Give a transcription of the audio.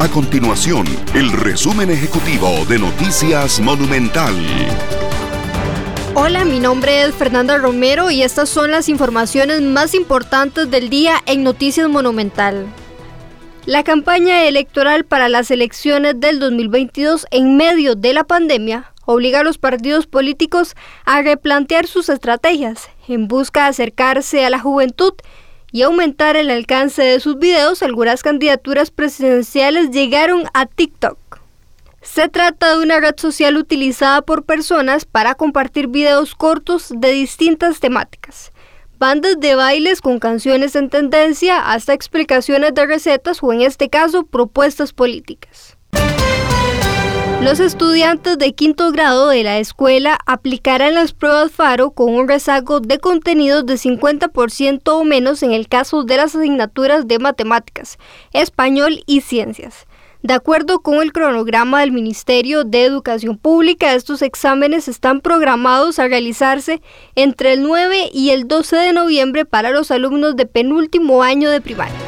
A continuación, el resumen ejecutivo de Noticias Monumental. Hola, mi nombre es Fernanda Romero y estas son las informaciones más importantes del día en Noticias Monumental. La campaña electoral para las elecciones del 2022 en medio de la pandemia obliga a los partidos políticos a replantear sus estrategias en busca de acercarse a la juventud y aumentar el alcance de sus videos, algunas candidaturas presidenciales llegaron a TikTok. Se trata de una red social utilizada por personas para compartir videos cortos de distintas temáticas. Bandas de bailes con canciones en tendencia hasta explicaciones de recetas o en este caso propuestas políticas. Los estudiantes de quinto grado de la escuela aplicarán las pruebas FARO con un rezago de contenidos de 50% o menos en el caso de las asignaturas de matemáticas, español y ciencias. De acuerdo con el cronograma del Ministerio de Educación Pública, estos exámenes están programados a realizarse entre el 9 y el 12 de noviembre para los alumnos de penúltimo año de primaria.